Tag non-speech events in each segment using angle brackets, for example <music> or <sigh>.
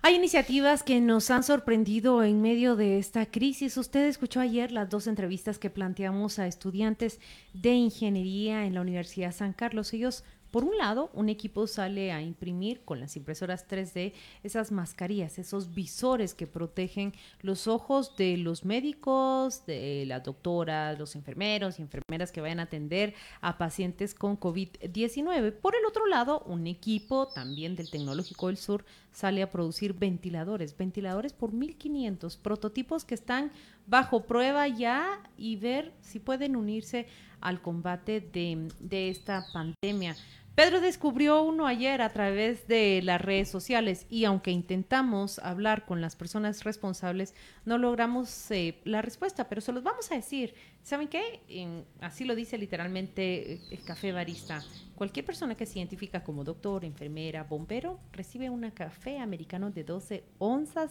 Hay iniciativas que nos han sorprendido en medio de esta crisis. Usted escuchó ayer las dos entrevistas que planteamos a estudiantes de ingeniería en la Universidad San Carlos. Ellos por un lado, un equipo sale a imprimir con las impresoras 3D esas mascarillas, esos visores que protegen los ojos de los médicos, de las doctoras, los enfermeros y enfermeras que vayan a atender a pacientes con COVID-19. Por el otro lado, un equipo también del Tecnológico del Sur sale a producir ventiladores, ventiladores por 1500, prototipos que están bajo prueba ya y ver si pueden unirse al combate de, de esta pandemia. Pedro descubrió uno ayer a través de las redes sociales y aunque intentamos hablar con las personas responsables, no logramos eh, la respuesta, pero se los vamos a decir. ¿Saben qué? así lo dice literalmente eh, el café barista. Cualquier persona que se identifica como doctor, enfermera, bombero, recibe un café americano de 12 onzas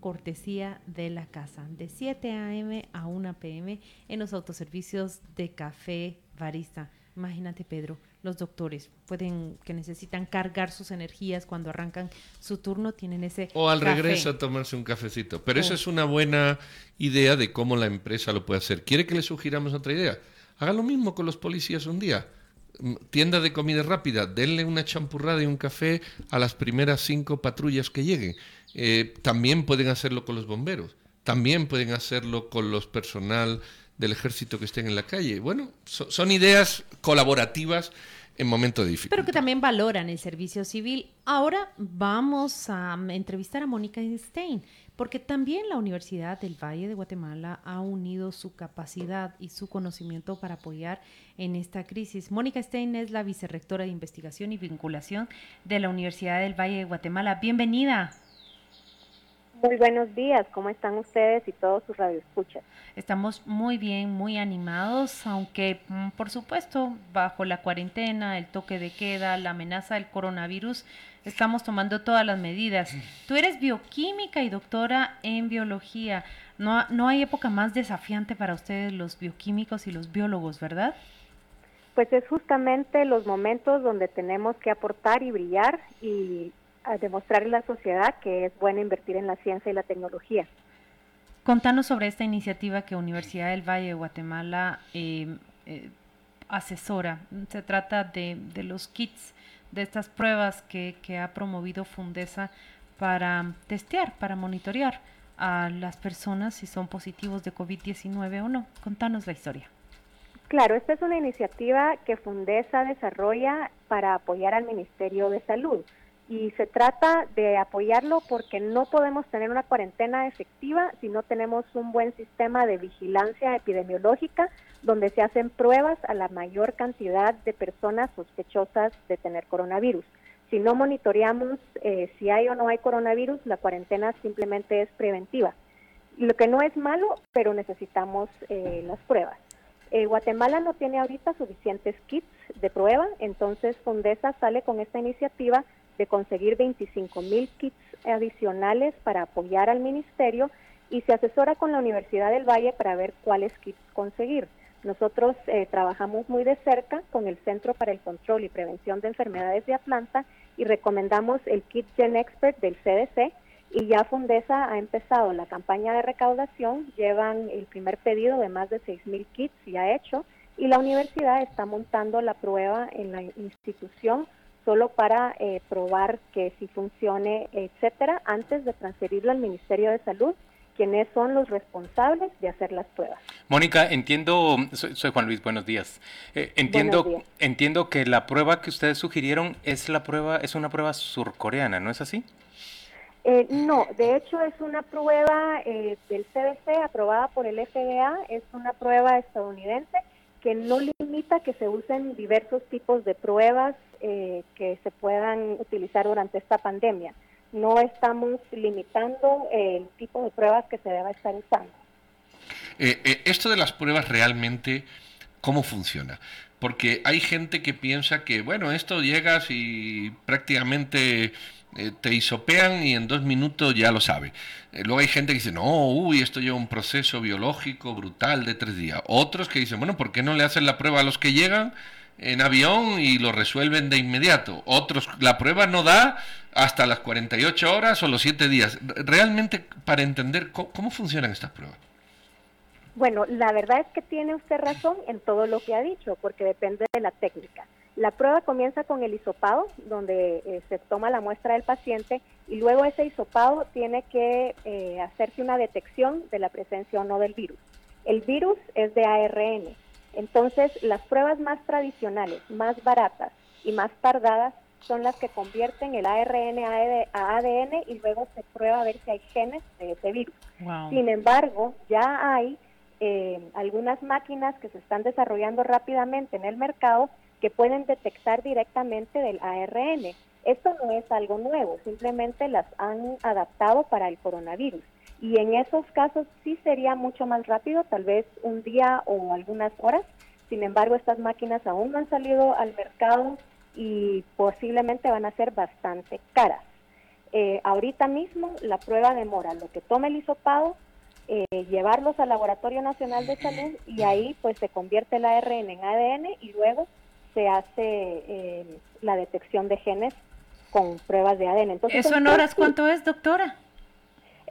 cortesía de la casa, de 7 a.m. a 1 p.m. en los autoservicios de café barista. Imagínate, Pedro, los doctores pueden que necesitan cargar sus energías cuando arrancan su turno tienen ese o al regreso a tomarse un cafecito pero esa oh. es una buena idea de cómo la empresa lo puede hacer quiere que le sugiramos otra idea haga lo mismo con los policías un día mm, tienda de comida rápida denle una champurrada y un café a las primeras cinco patrullas que lleguen eh, también pueden hacerlo con los bomberos también pueden hacerlo con los personal del ejército que estén en la calle. Bueno, son ideas colaborativas en momentos difíciles. Pero que también valoran el servicio civil. Ahora vamos a entrevistar a Mónica Stein, porque también la Universidad del Valle de Guatemala ha unido su capacidad y su conocimiento para apoyar en esta crisis. Mónica Stein es la vicerrectora de investigación y vinculación de la Universidad del Valle de Guatemala. Bienvenida. Muy buenos días, ¿cómo están ustedes y todos sus radioescuchas? Estamos muy bien, muy animados, aunque mm, por supuesto bajo la cuarentena, el toque de queda, la amenaza del coronavirus, estamos tomando todas las medidas. Tú eres bioquímica y doctora en biología. No, no hay época más desafiante para ustedes los bioquímicos y los biólogos, ¿verdad? Pues es justamente los momentos donde tenemos que aportar y brillar y a demostrar a la sociedad que es bueno invertir en la ciencia y la tecnología. Contanos sobre esta iniciativa que Universidad del Valle de Guatemala eh, eh, asesora. Se trata de, los kits, de estas pruebas que, que ha promovido Fundesa para testear, para monitorear a las personas si son positivos de COVID-19 o no. Contanos la historia. Claro, esta es una iniciativa que Fundesa desarrolla para apoyar al Ministerio de Salud y se trata de apoyarlo porque no podemos tener una cuarentena efectiva si no tenemos un buen sistema de vigilancia epidemiológica donde se hacen pruebas a la mayor cantidad de personas sospechosas de tener coronavirus. Si no monitoreamos eh, si hay o no hay coronavirus, la cuarentena simplemente es preventiva. Lo que no es malo, pero necesitamos eh, las pruebas. Eh, Guatemala no tiene ahorita suficientes kits de prueba, entonces Fondesa sale con esta iniciativa de conseguir 25 mil kits adicionales para apoyar al ministerio y se asesora con la Universidad del Valle para ver cuáles kits conseguir. Nosotros eh, trabajamos muy de cerca con el Centro para el Control y Prevención de Enfermedades de Atlanta y recomendamos el kit Gen Expert del CDC y ya Fundesa ha empezado la campaña de recaudación, llevan el primer pedido de más de 6 mil kits ya hecho y la universidad está montando la prueba en la institución solo para eh, probar que si funcione, etcétera, antes de transferirlo al Ministerio de Salud, quienes son los responsables de hacer las pruebas. Mónica, entiendo, soy, Juan Luis, buenos días. Eh, entiendo, entiendo que la prueba que ustedes sugirieron es la prueba, es una prueba surcoreana, ¿no es así? Eh, no, de hecho es una prueba del CDC aprobada por el FDA, es una prueba estadounidense que no limita que se usen diversos tipos de pruebas eh, que se puedan utilizar durante esta pandemia. No estamos limitando el tipo de pruebas que se deba estar usando. Eh, eh, esto de las pruebas realmente, ¿cómo funciona? Porque hay gente que piensa que, bueno, esto llegas y prácticamente te hisopean y en dos minutos ya lo sabe. luego hay gente que dice, no, uy, esto lleva un proceso biológico brutal de tres días. Otros que dicen, bueno, ¿por qué no le hacen la prueba a los que llegan? En avión y lo resuelven de inmediato. Otros, la prueba no da hasta las 48 horas o los 7 días. Realmente, para entender cómo, funcionan estas pruebas. Bueno, la verdad es que tiene usted razón en todo lo que ha dicho, porque depende de la técnica. La prueba comienza con el hisopado, donde eh, se toma la muestra del paciente y luego ese hisopado tiene que eh, hacerse una detección de la presencia o no del virus. El virus es de ARN, entonces las pruebas más tradicionales, más baratas y más tardadas son las que convierten el ARN a ADN y luego se prueba a ver si hay genes de ese virus. Sin embargo, ya hay eh, algunas máquinas que se están desarrollando rápidamente en el mercado que pueden detectar directamente del ARN. Esto no es algo nuevo, simplemente las han adaptado para el coronavirus. Y en esos casos sí sería mucho más rápido, tal vez un día o algunas horas. Sin embargo, estas máquinas aún no han salido al mercado y posiblemente van a ser bastante caras. Eh, ahorita mismo la prueba demora lo que toma el hisopado, eh, llevarlos al Laboratorio Nacional de Salud y ahí pues se convierte el ARN en ADN y luego se hace eh, la detección de genes con pruebas de ADN. Entonces, ¿Eso en horas cuánto es, doctora?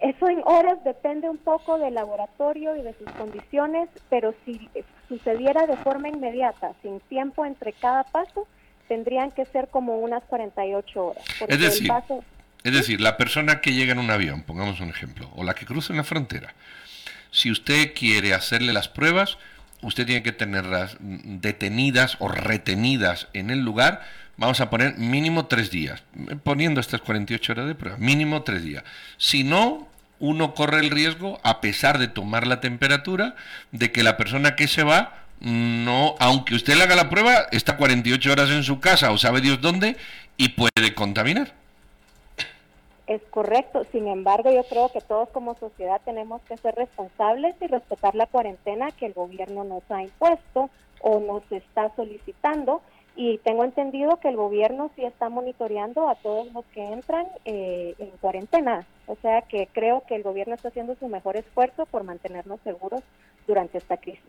Eso en horas depende un poco del laboratorio y de sus condiciones, pero si sucediera de forma inmediata, sin tiempo entre cada paso, tendrían que ser como unas 48 horas. Es decir, es decir, la persona que llega en un avión, pongamos un ejemplo, o la que cruza en la frontera, si usted quiere hacerle las pruebas, usted tiene que tenerlas detenidas o retenidas en el lugar, vamos a poner mínimo tres días, poniendo estas 48 horas de prueba, mínimo tres días. Si no, uno corre el riesgo, a pesar de tomar la temperatura, de que la persona que se va, no, aunque usted le haga la prueba, está 48 horas en su casa o sabe Dios dónde y puede contaminar. Es correcto, sin embargo yo creo que todos como sociedad tenemos que ser responsables y respetar la cuarentena que el gobierno nos ha impuesto o nos está solicitando y tengo entendido que el gobierno sí está monitoreando a todos los que entran eh, en cuarentena, o sea que creo que el gobierno está haciendo su mejor esfuerzo por mantenernos seguros durante esta crisis.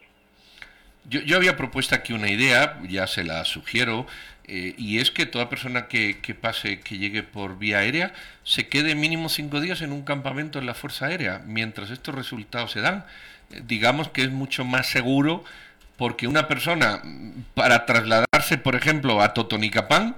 Yo, yo había propuesto aquí una idea, ya se la sugiero, eh, y es que toda persona que, pase, que llegue por vía aérea, se quede mínimo cinco días en un campamento en la Fuerza Aérea, mientras estos resultados se dan. Eh, digamos que es mucho más seguro porque una persona, para trasladarse, por ejemplo, a Totonicapán,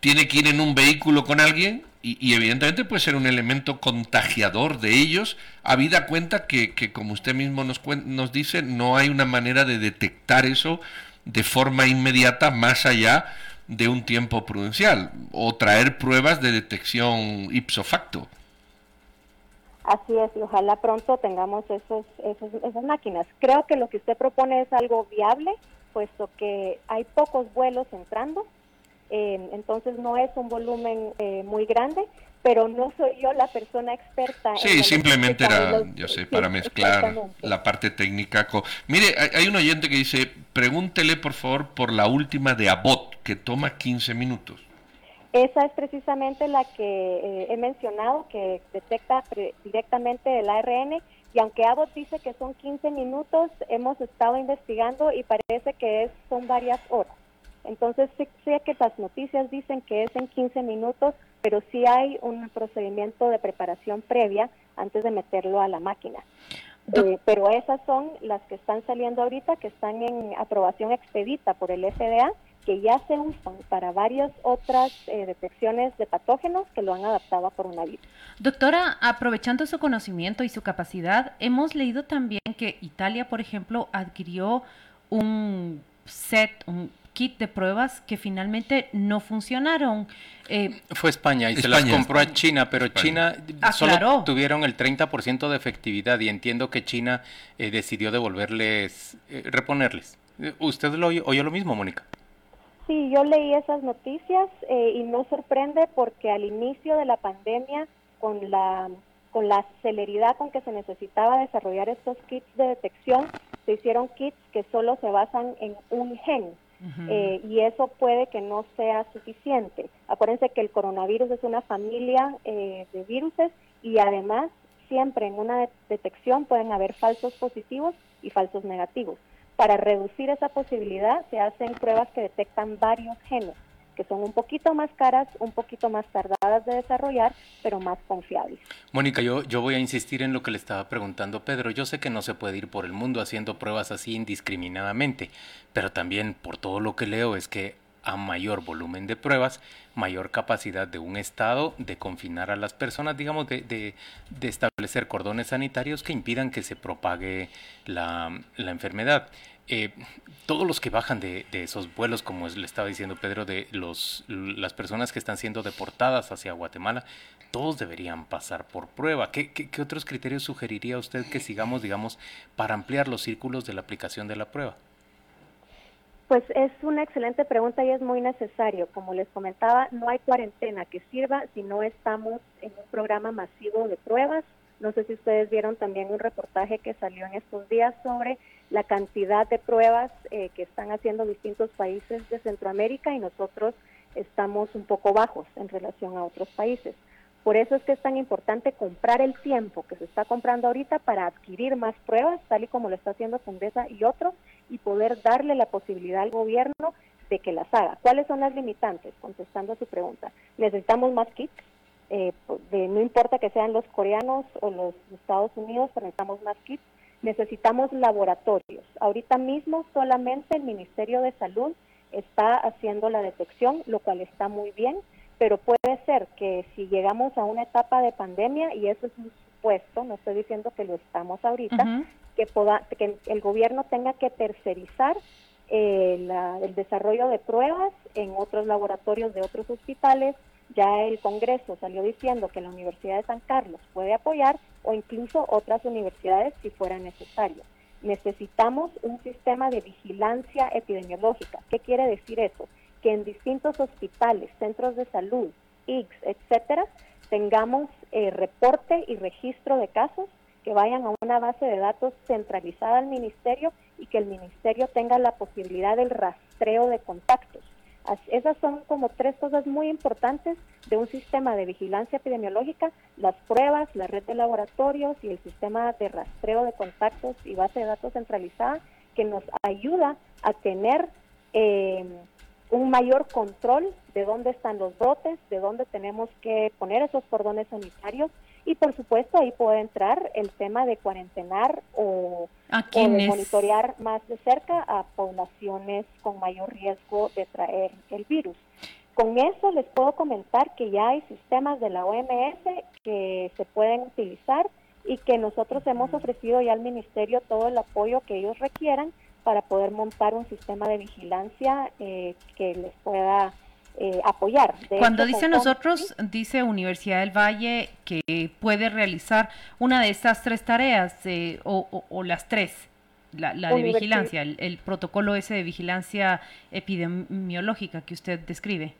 tiene que ir en un vehículo con alguien y, evidentemente puede ser un elemento contagiador de ellos, habida cuenta que, como usted mismo nos, nos dice, no hay una manera de detectar eso de forma inmediata más allá de un tiempo prudencial o traer pruebas de detección ipso facto. Así es, y ojalá pronto tengamos esos, esas máquinas. Creo que lo que usted propone es algo viable, puesto que hay pocos vuelos entrando, eh, entonces no es un volumen eh, muy grande, pero no soy yo la persona experta. Sí, simplemente era, yo sé, para mezclar la parte técnica. Mire, hay, un oyente que dice, pregúntele por favor por la última de Abbott, que toma 15 minutos. Esa es precisamente la que eh, he mencionado, que detecta directamente el ARN, y aunque Abbott dice que son 15 minutos, hemos estado investigando y parece que es, son varias horas. Entonces, sé, que las noticias dicen que es en 15 minutos, pero sí hay un procedimiento de preparación previa antes de meterlo a la máquina. Eh, pero esas son las que están saliendo ahorita, que están en aprobación expedita por el FDA, que ya se usan para varias otras eh, detecciones de patógenos que lo han adaptado a coronavirus. Doctora, aprovechando su conocimiento y su capacidad, hemos leído también que Italia, por ejemplo, adquirió un set, un kit de pruebas que finalmente no funcionaron. Eh, Fue España y se las compró a China, pero China ah, solo tuvieron el 30% de efectividad y entiendo que China eh, decidió devolverles, eh, reponerles. ¿Usted lo oyó, lo mismo, Mónica? Sí, yo leí esas noticias y no sorprende porque al inicio de la pandemia, con la con la celeridad con que se necesitaba desarrollar estos kits de detección, se hicieron kits que solo se basan en un gen, eh, y eso puede que no sea suficiente. Acuérdense que el coronavirus es una familia eh, de viruses y además siempre en una detección pueden haber falsos positivos y falsos negativos. Para reducir esa posibilidad se hacen pruebas que detectan varios genes. que son un poquito más caras, un poquito más tardadas de desarrollar, pero más confiables. Mónica, yo, yo voy a insistir en lo que le estaba preguntando Pedro. Yo sé que no se puede ir por el mundo haciendo pruebas así indiscriminadamente, pero también por todo lo que leo es que a mayor volumen de pruebas, mayor capacidad de un Estado de confinar a las personas, digamos, de, de, establecer cordones sanitarios que impidan que se propague la, enfermedad. Eh, todos los que bajan de, esos vuelos, como le estaba diciendo Pedro, de los, las personas que están siendo deportadas hacia Guatemala, todos deberían pasar por prueba. ¿Qué, qué otros criterios sugeriría usted que sigamos, digamos, para ampliar los círculos de la aplicación de la prueba? Pues es una excelente pregunta y es muy necesario. Como les comentaba, no hay cuarentena que sirva si no estamos en un programa masivo de pruebas. No sé si ustedes vieron también un reportaje que salió en estos días sobre la cantidad de pruebas eh, que están haciendo distintos países de Centroamérica y nosotros estamos un poco bajos en relación a otros países. Por eso es que es tan importante comprar el tiempo que se está comprando ahorita para adquirir más pruebas, tal y como lo está haciendo Condesa y otros, y poder darle la posibilidad al gobierno de que las haga. ¿Cuáles son las limitantes? Contestando a su pregunta. Necesitamos más kits, eh, no importa que sean los coreanos o los Estados Unidos, necesitamos más kits. Necesitamos laboratorios. Ahorita mismo solamente el Ministerio de Salud está haciendo la detección, lo cual está muy bien pero puede ser que si llegamos a una etapa de pandemia, y eso es un supuesto, no estoy diciendo que lo estamos ahorita, que, que el gobierno tenga que tercerizar eh, el desarrollo de pruebas en otros laboratorios de otros hospitales. Ya el Congreso salió diciendo que la Universidad de San Carlos puede apoyar o incluso otras universidades si fuera necesario. Necesitamos un sistema de vigilancia epidemiológica. ¿Qué quiere decir eso? Que en distintos hospitales, centros de salud, IX, etcétera, tengamos eh, reporte y registro de casos que vayan a una base de datos centralizada al ministerio y que el ministerio tenga la posibilidad del rastreo de contactos. Esas son como tres cosas muy importantes de un sistema de vigilancia epidemiológica, las pruebas, la red de laboratorios y el sistema de rastreo de contactos y base de datos centralizada que nos ayuda a tener eh, un mayor control de dónde están los brotes, de dónde tenemos que poner esos cordones sanitarios y por supuesto ahí puede entrar el tema de cuarentenar o, de monitorear más de cerca a poblaciones con mayor riesgo de traer el virus. Con eso les puedo comentar que ya hay sistemas de la OMS que se pueden utilizar y que nosotros hemos ofrecido ya al ministerio todo el apoyo que ellos requieran para poder montar un sistema de vigilancia eh, que les pueda eh, apoyar. Cuando dice nosotros, dice Universidad del Valle que puede realizar una de estas tres tareas eh, o, las tres, la, de vigilancia, el, protocolo ese de vigilancia epidemiológica que usted describe.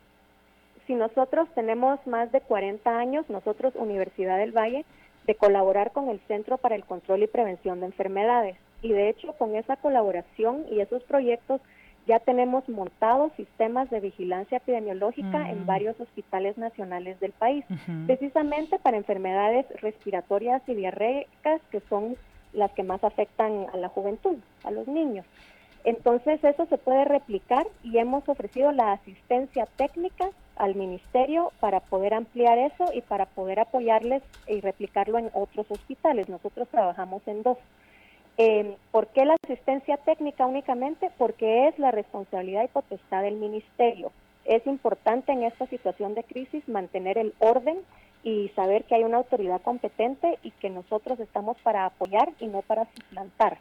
Si nosotros tenemos más de 40 años, nosotros, Universidad del Valle, de colaborar con el Centro para el Control y Prevención de Enfermedades y de hecho con esa colaboración y esos proyectos ya tenemos montados sistemas de vigilancia epidemiológica en varios hospitales nacionales del país, precisamente para enfermedades respiratorias y diarreicas que son las que más afectan a la juventud, a los niños. Entonces eso se puede replicar y hemos ofrecido la asistencia técnica al ministerio para poder ampliar eso y para poder apoyarles y replicarlo en otros hospitales. Nosotros trabajamos en dos. Eh, ¿Por qué la asistencia técnica únicamente? Porque es la responsabilidad y potestad del ministerio. Es importante en esta situación de crisis mantener el orden y saber que hay una autoridad competente y que nosotros estamos para apoyar y no para suplantar.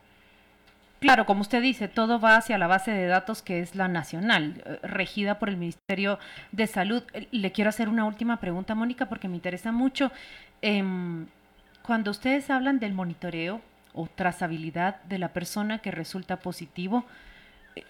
Claro, como usted dice, todo va hacia la base de datos que es la nacional, eh, regida por el Ministerio de Salud. Eh, le quiero hacer una última pregunta, Mónica, porque me interesa mucho. Em, cuando ustedes hablan del monitoreo, o trazabilidad de la persona que resulta positivo.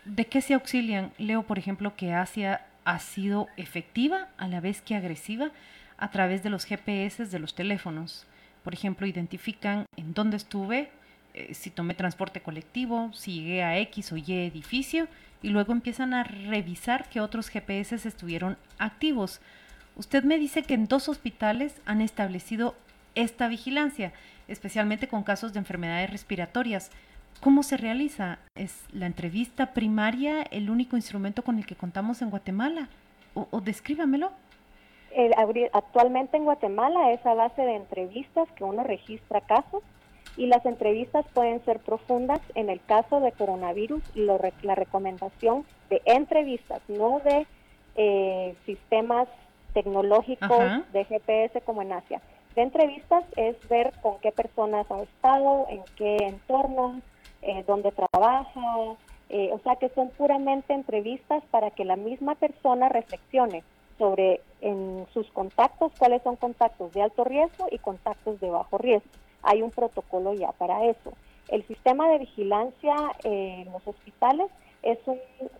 ¿De qué se auxilian? Leo, por ejemplo, que Asia ha sido efectiva a la vez que agresiva a través de los GPS de los teléfonos. Por ejemplo, identifican en dónde estuve, eh, si tomé transporte colectivo, si llegué a X o Y edificio, y luego empiezan a revisar que otros GPS estuvieron activos. Usted me dice que en dos hospitales han establecido esta vigilancia especialmente con casos de enfermedades respiratorias. ¿Cómo se realiza? ¿Es la entrevista primaria el único instrumento con el que contamos en Guatemala? o, descríbamelo. actualmente en Guatemala es a base de entrevistas que uno registra casos y las entrevistas pueden ser profundas. En el caso de coronavirus, la recomendación de entrevistas, no de eh, sistemas tecnológicos de GPS como en Asia. De entrevistas es ver con qué personas ha estado, en qué entorno, eh, dónde trabaja, eh, o sea que son puramente entrevistas para que la misma persona reflexione sobre en sus contactos, cuáles son contactos de alto riesgo y contactos de bajo riesgo. Hay un protocolo ya para eso. El sistema de vigilancia en los hospitales es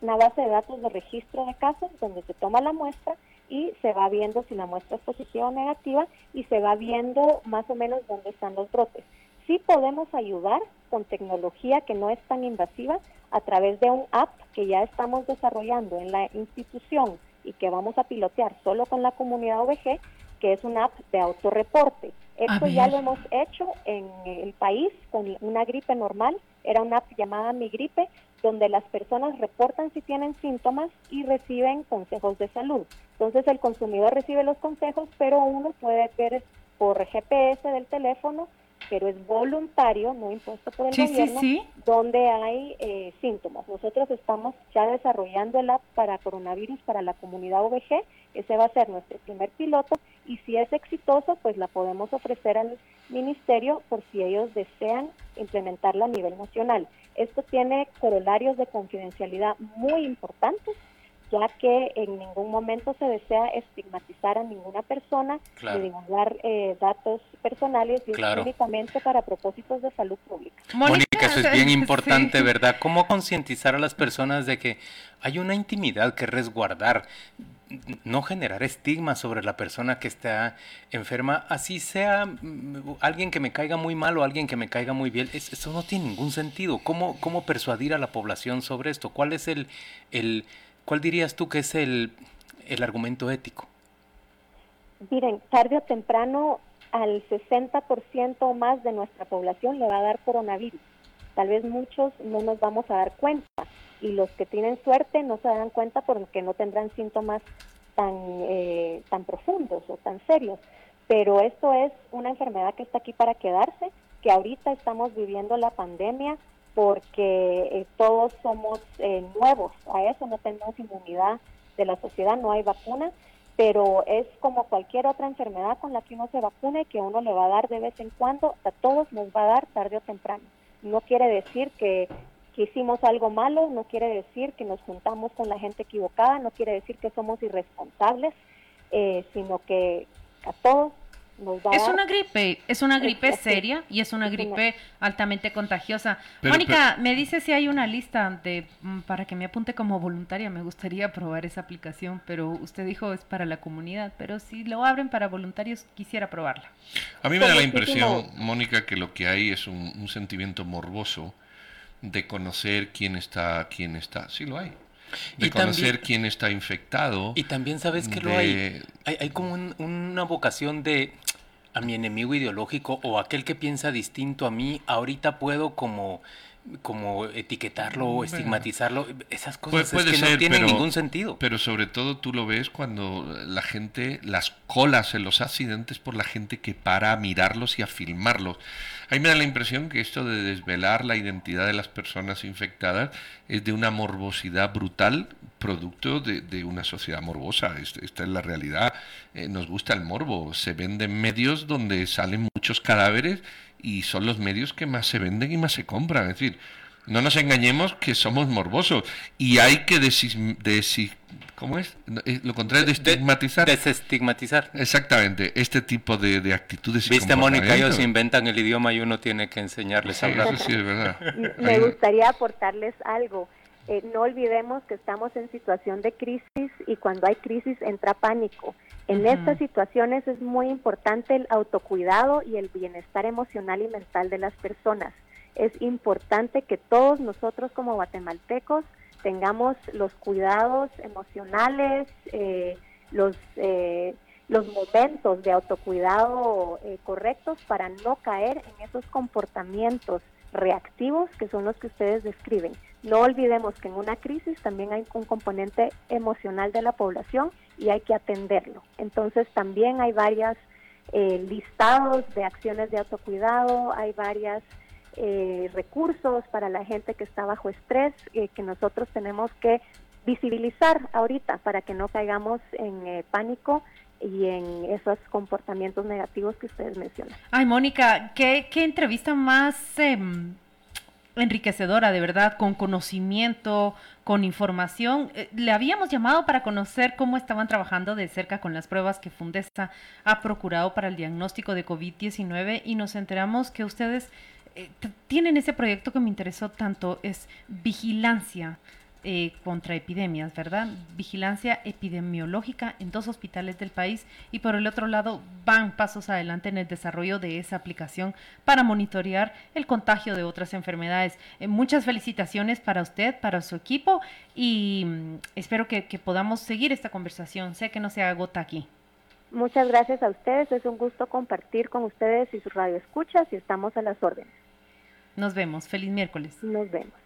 una base de datos de registro de casos donde se toma la muestra y se va viendo si la muestra es positiva o negativa y se va viendo más o menos dónde están los brotes. Sí podemos ayudar con tecnología que no es tan invasiva a través de un app que ya estamos desarrollando en la institución y que vamos a pilotear solo con la comunidad OVG, que es una app de autorreporte. Esto ya lo hemos hecho en el país con una gripe normal, era una app llamada Mi Gripe, donde las personas reportan si tienen síntomas y reciben consejos de salud. Entonces el consumidor recibe los consejos, pero uno puede ver por GPS del teléfono, pero es voluntario, no impuesto por el gobierno, donde hay eh, síntomas. Nosotros estamos ya desarrollando el app para coronavirus para la comunidad OVG, ese va a ser nuestro primer piloto y si es exitoso, pues la podemos ofrecer al ministerio por si ellos desean implementarla a nivel nacional. Esto tiene corolarios de confidencialidad muy importantes, ya que en ningún momento se desea estigmatizar a ninguna persona ni divulgar eh, datos personales y únicamente para propósitos de salud pública. Mónica, eso es bien <laughs> importante, ¿verdad? ¿Cómo concientizar a las personas de que hay una intimidad que resguardar? No generar estigma sobre la persona que está enferma, así sea mm, alguien que me caiga muy mal o alguien que me caiga muy bien, eso no tiene ningún sentido. ¿Cómo, ¿Cómo persuadir a la población sobre esto? ¿Cuál es el, el cuál dirías tú que es el, el argumento ético? Miren, tarde o temprano al 60% o más de nuestra población le va a dar coronavirus. Tal vez muchos no nos vamos a dar cuenta y los que tienen suerte no se dan cuenta porque no tendrán síntomas tan, eh, tan profundos o tan serios. Pero esto es una enfermedad que está aquí para quedarse, que ahorita estamos viviendo la pandemia porque eh, todos somos eh, nuevos, a eso no tenemos inmunidad de la sociedad, no hay vacuna, pero es como cualquier otra enfermedad con la que uno se vacune que uno le va a dar de vez en cuando, a todos nos va a dar tarde o temprano. No quiere decir que que hicimos algo malo, no quiere decir que nos juntamos con la gente equivocada, no quiere decir que somos irresponsables, eh, sino que a todos Es una gripe, es una gripe seria y es una gripe altamente contagiosa. Mónica, me dice si hay una lista de mm, para que me apunte como voluntaria, me gustaría probar esa aplicación, pero usted dijo es para la comunidad, pero si lo abren para voluntarios, quisiera probarla. A mí me da la impresión, Mónica, que lo que hay es un sentimiento morboso de conocer quién está, quién está. Sí lo hay. De conocer quién está infectado. Y también sabes que lo hay. hay. como una vocación de a mi enemigo ideológico o aquel que piensa distinto a mí, ahorita puedo como como etiquetarlo o estigmatizarlo, esas cosas que no tienen ningún sentido. Pero sobre todo tú lo ves cuando la gente, las colas en los accidentes por la gente que para a mirarlos y a filmarlos. A mí me da la impresión que esto de desvelar la identidad de las personas infectadas es de una morbosidad brutal, producto de, una sociedad morbosa. Esta es la realidad. Eh, nos gusta el morbo. Se venden medios donde salen muchos cadáveres y son los medios que más se venden y más se compran. Es decir, no nos engañemos que somos morbosos y hay que desis, ¿cómo es? Eh, lo contrario de estigmatizar. desestigmatizar. Exactamente, este tipo de, actitudes. Viste, Mónica, ellos inventan el idioma y uno tiene que enseñarles a hablar. sí, es verdad. <laughs> Me gustaría aportarles algo. Eh, no olvidemos que estamos en situación de crisis y cuando hay crisis entra pánico. En estas situaciones es muy importante el autocuidado y el bienestar emocional y mental de las personas. Es importante que todos nosotros como guatemaltecos tengamos los cuidados emocionales, eh, los, eh, los momentos de autocuidado eh, correctos para no caer en esos comportamientos reactivos que son los que ustedes describen. No olvidemos que en una crisis también hay un componente emocional de la población y hay que atenderlo. Entonces también hay varias eh, listados de acciones de autocuidado, hay varios eh, recursos para la gente que está bajo estrés eh, que nosotros tenemos que visibilizar ahorita para que no caigamos en eh, pánico y en esos comportamientos negativos que ustedes mencionan. Ay, Mónica, qué, qué entrevista más em, enriquecedora, de verdad, con conocimiento, con información. Eh, le habíamos llamado para conocer cómo estaban trabajando de cerca con las pruebas que Fundesa ha procurado para el diagnóstico de COVID-19 y nos enteramos que ustedes eh, tienen ese proyecto que me interesó tanto, es vigilancia eh, contra epidemias, ¿verdad? Vigilancia epidemiológica en dos hospitales del país y por el otro lado van pasos adelante en el desarrollo de esa aplicación para monitorear el contagio de otras enfermedades. Eh, muchas felicitaciones para usted, para su equipo y mm, espero que, que podamos seguir esta conversación. Sé que no se agota aquí. Muchas gracias a ustedes, es un gusto compartir con ustedes y sus radioescuchas y estamos a las órdenes. Nos vemos, feliz miércoles. Nos vemos.